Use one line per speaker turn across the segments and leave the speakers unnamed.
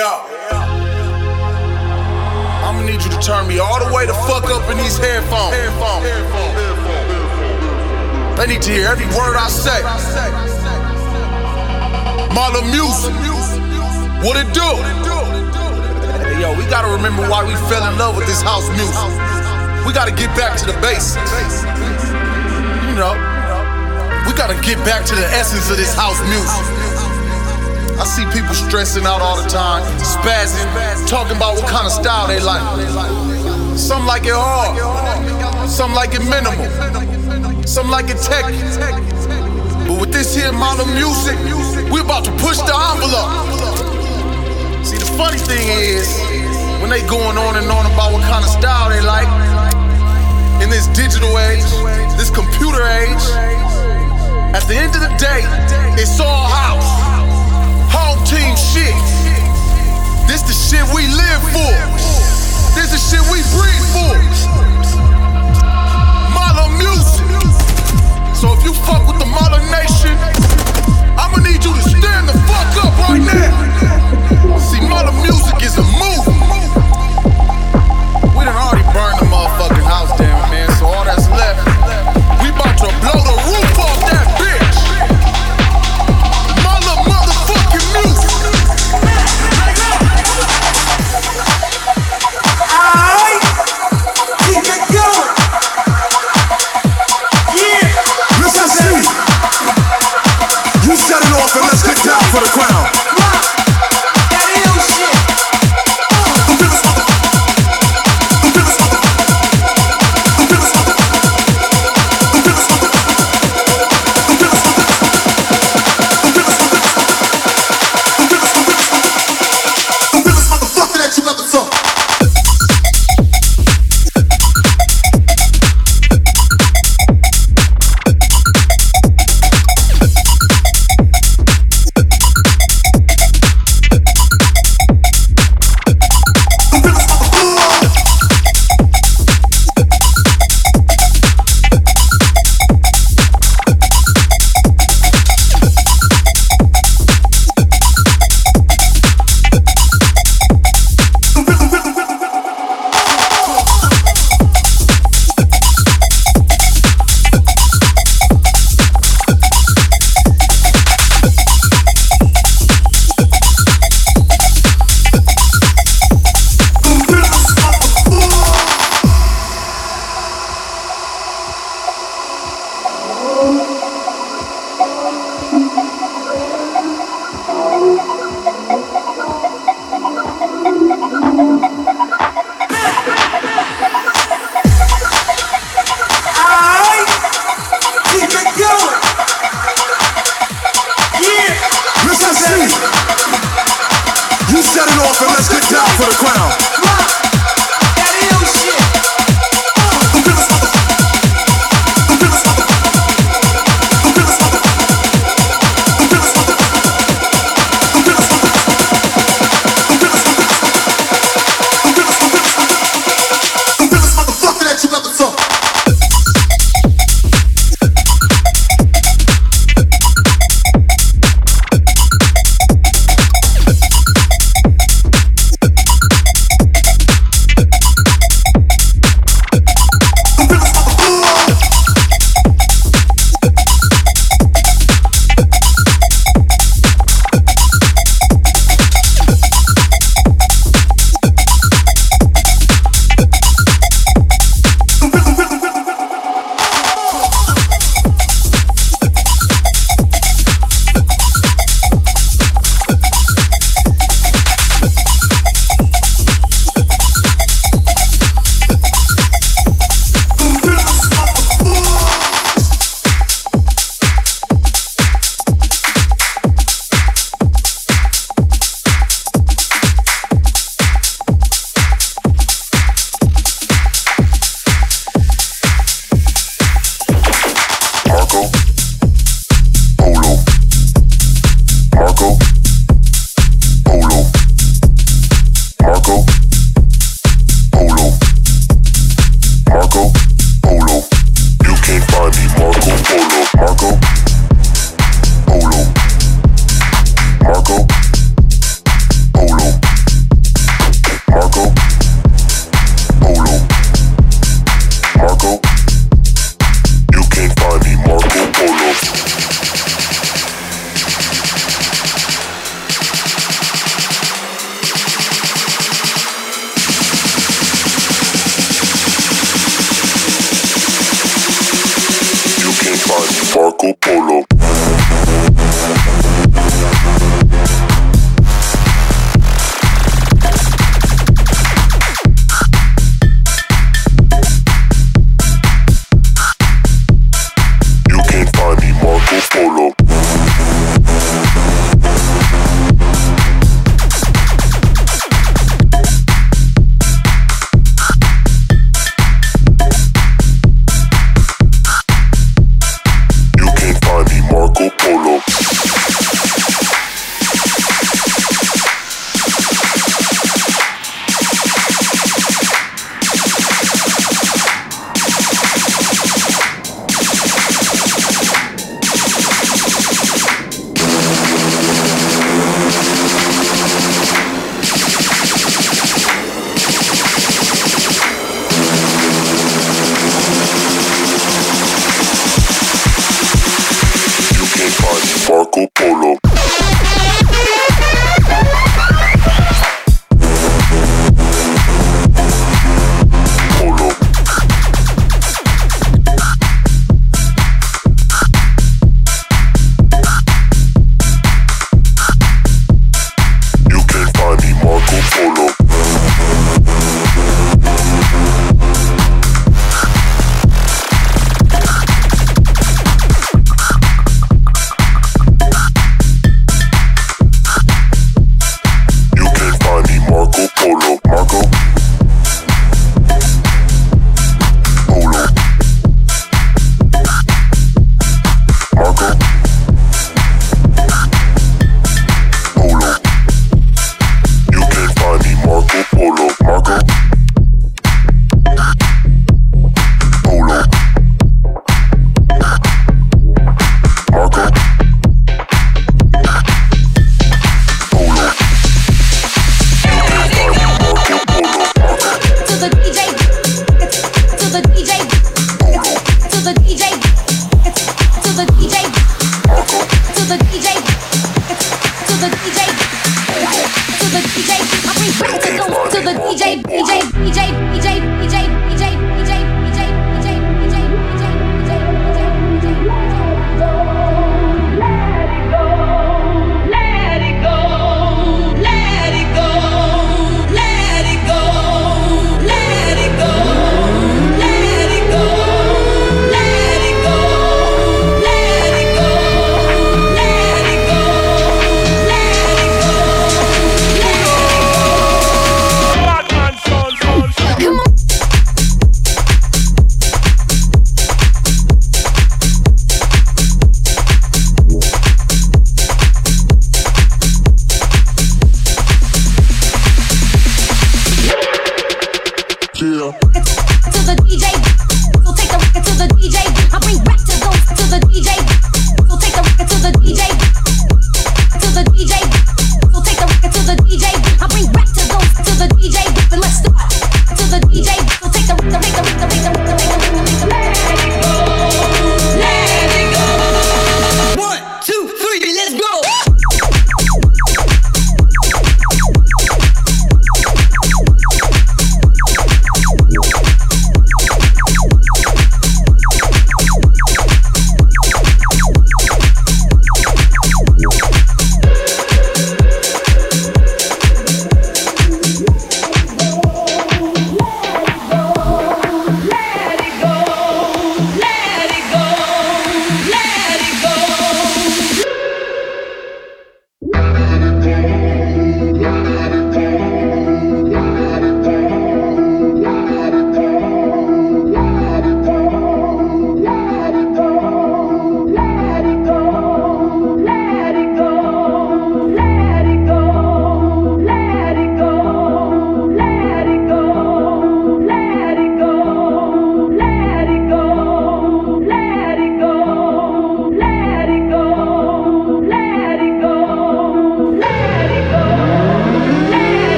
yo. I'ma need you to turn me all the way the fuck up in these headphones. They need to hear every word I say. Marla music. What it do? Hey, yo, we gotta remember why we fell in love with this house music. We gotta get back to the basics. You know, we gotta get back to the essence of this house music. I see people stressing out all the time, spazzing, talking about what kind of style they like. Some like it hard, some like it minimal, some like it tech. But with this here modern music, we about to push the envelope. See, the funny thing is, when they going on and on about what kind of style they like, in this digital age, this computer age, at the end of the day, it's all house team shit. This the shit we live for. This the shit we breathe for. Modern music. So if you fuck with the modern nation, I'ma need you to stand the fuck up right now. See, modern music is a movement. We done already burned the motherfucking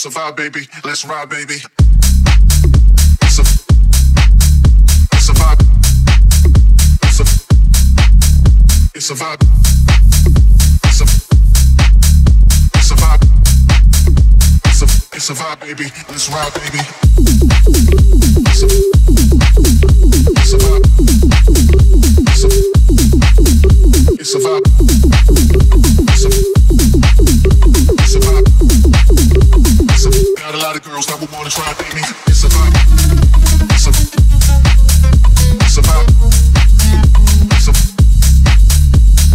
survive, baby. Let's ride, baby. Sur- survive. Sur- survive. Sur- survive. a survive, baby. Let's ride, baby. Sur- survive. Sur- survive. Survive it's a vibe. It's a,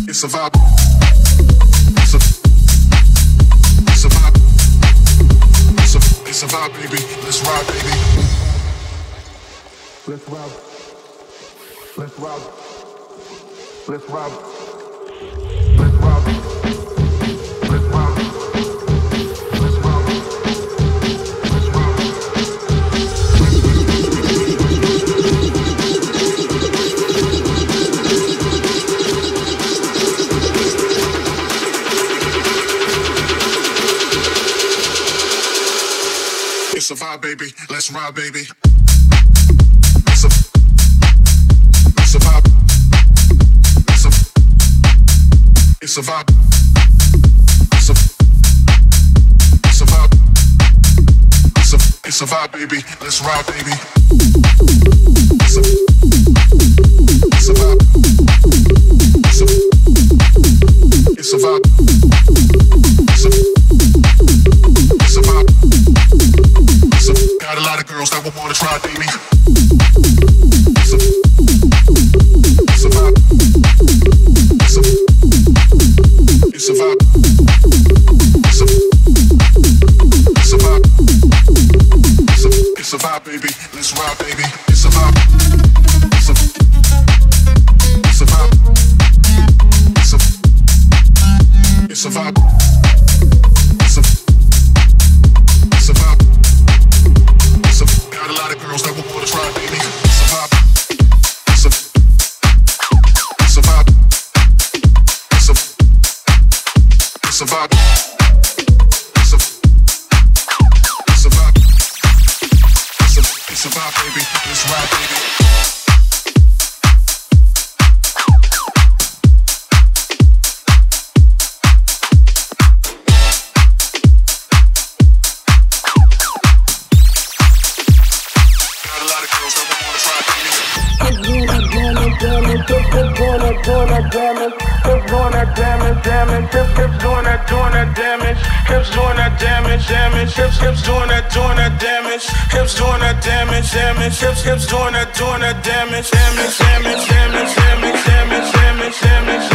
it's a vibe. It's a. It's a vibe. It's a, it's a vibe. Baby. Let's ride, baby. Let's ride. Let's ride. Let's ride. It's a vibe, baby. Let's ride, baby. It's a, it's a vibe. It's a, it's a vibe. It's a, it's a vibe. It's a, it's a vibe, baby. Let's ride, baby. It's a, it's a vibe. It's a, it's a vibe. It's a, it's a vibe. Lot of girls that would wanna try, baby. It's a, it's a vibe. It's a, it's a vibe. It's a, vibe. It's a, vibe, baby. Ride, baby. It's a vibe. It's a, it's a vibe. It's a vibe.
hips doing that, doing that damage. Hips doing that damage, damage. Hips, hips doing that, doing that damage. Hips doing that damage, damage. Hips, hips doing that, doing that damage, damage, damage, damage, damage, damage, damage, damage.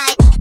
night.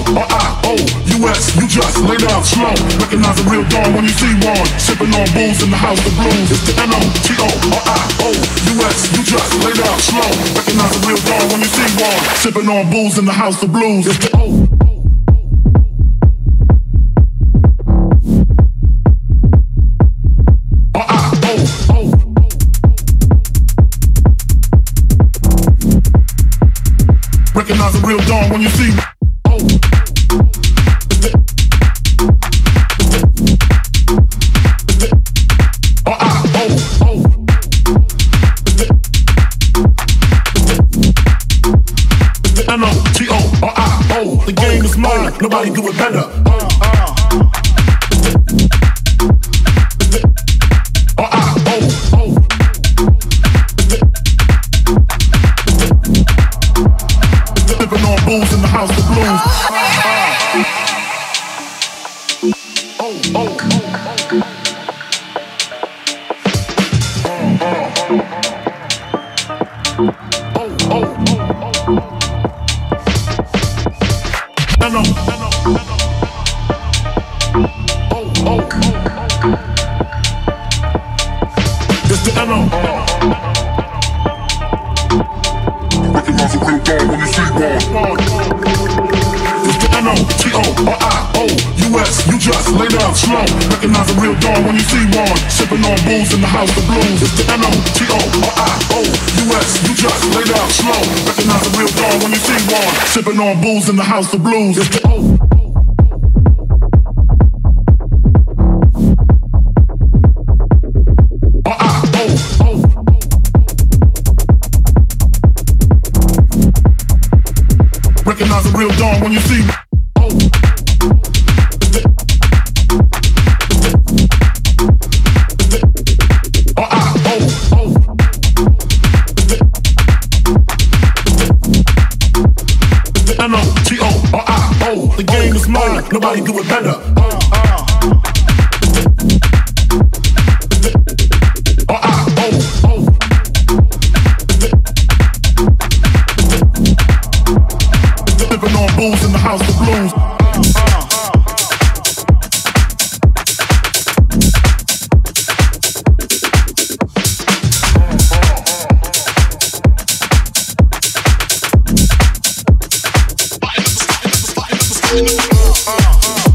T O R I O U S. You just lay down slow. Recognize a real dog when you see one. Sipping on booze in the house of blues. It's the N O T O R I O U S. You just lay down slow. Recognize a real dog when you see one. Sipping on booze in the house of blues. It's the O. Recognize a real dawn when you see mine, Recognize a real dog when you see one. It's. You just lay down slow. Recognize a real dog when you see one. Sipping on booze in the house of blues. It's. You just lay down slow. Recognize a real dog when you see one. Sipping on booze in the house of blues. Real dawn when you see me. N-O-T-O-R-I-O. The game is mine, nobody do it better. Uh, uh, uh.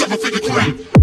Up a scheme